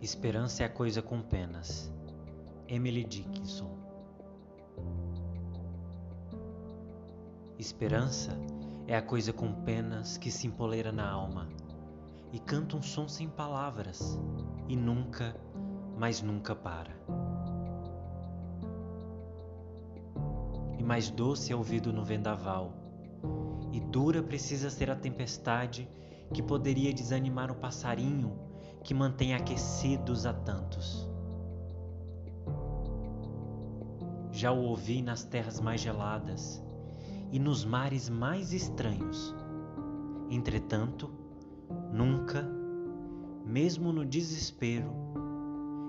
Esperança é a coisa com penas. Emily Dickinson. Esperança é a coisa com penas que se empoleira na alma e canta um som sem palavras e nunca, mas nunca para. E mais doce é ouvido no vendaval, e dura precisa ser a tempestade que poderia desanimar o passarinho que mantém aquecidos a tantos. Já o ouvi nas terras mais geladas e nos mares mais estranhos. Entretanto, nunca, mesmo no desespero,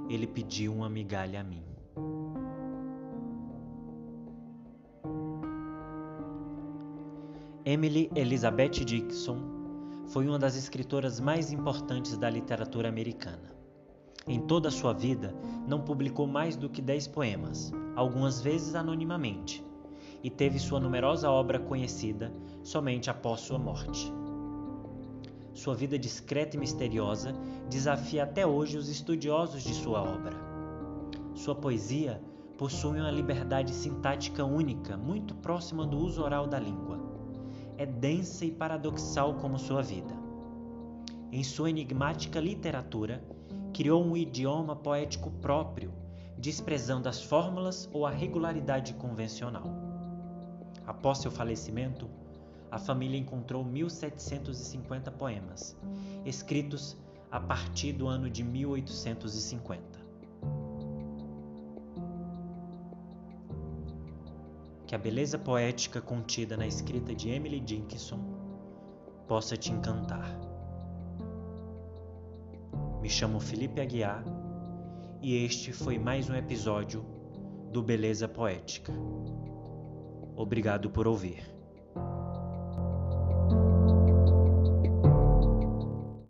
ele pediu uma migalha a mim. Emily Elizabeth Dixon foi uma das escritoras mais importantes da literatura americana. Em toda a sua vida, não publicou mais do que dez poemas, algumas vezes anonimamente, e teve sua numerosa obra conhecida somente após sua morte. Sua vida discreta e misteriosa desafia até hoje os estudiosos de sua obra. Sua poesia possui uma liberdade sintática única, muito próxima do uso oral da língua é densa e paradoxal como sua vida. Em sua enigmática literatura, criou um idioma poético próprio, desprezando as fórmulas ou a regularidade convencional. Após seu falecimento, a família encontrou 1750 poemas, escritos a partir do ano de 1850. Que a beleza poética contida na escrita de Emily Dickinson possa te encantar. Me chamo Felipe Aguiar e este foi mais um episódio do Beleza Poética. Obrigado por ouvir.